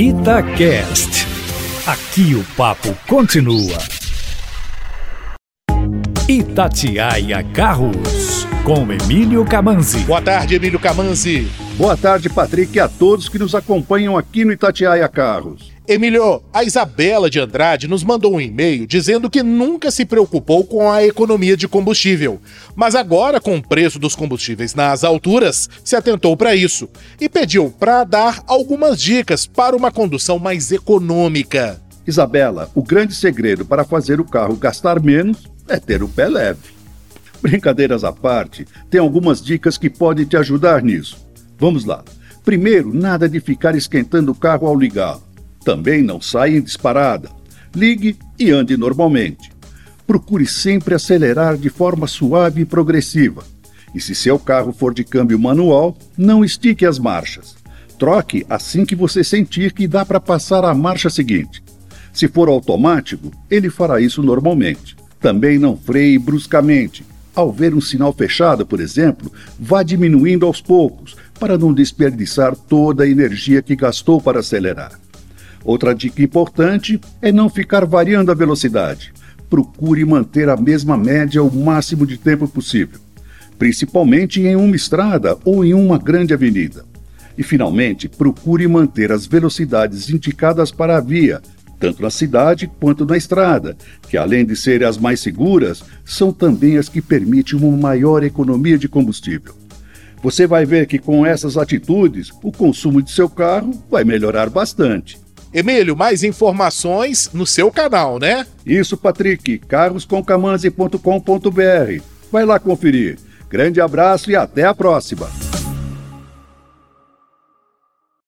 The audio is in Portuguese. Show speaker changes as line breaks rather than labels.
Itacast. Aqui o papo continua. Itatiaia Carros, com Emílio Camanzi.
Boa tarde, Emílio Camanzi.
Boa tarde, Patrick, e a todos que nos acompanham aqui no Itatiaia Carros.
Emílio, a Isabela de Andrade nos mandou um e-mail dizendo que nunca se preocupou com a economia de combustível, mas agora, com o preço dos combustíveis nas alturas, se atentou para isso e pediu para dar algumas dicas para uma condução mais econômica.
Isabela, o grande segredo para fazer o carro gastar menos é ter o pé leve. Brincadeiras à parte, tem algumas dicas que podem te ajudar nisso. Vamos lá. Primeiro, nada de ficar esquentando o carro ao ligá-lo. Também não saia em disparada. Ligue e ande normalmente. Procure sempre acelerar de forma suave e progressiva. E se seu carro for de câmbio manual, não estique as marchas. Troque assim que você sentir que dá para passar a marcha seguinte. Se for automático, ele fará isso normalmente. Também não freie bruscamente. Ao ver um sinal fechado, por exemplo, vá diminuindo aos poucos, para não desperdiçar toda a energia que gastou para acelerar. Outra dica importante é não ficar variando a velocidade. Procure manter a mesma média o máximo de tempo possível, principalmente em uma estrada ou em uma grande avenida. E, finalmente, procure manter as velocidades indicadas para a via, tanto na cidade quanto na estrada, que além de serem as mais seguras, são também as que permitem uma maior economia de combustível. Você vai ver que com essas atitudes, o consumo de seu carro vai melhorar bastante.
Emílio, mais informações no seu canal, né?
Isso, Patrick, carroscomcamanzi.com.br. Vai lá conferir. Grande abraço e até a próxima.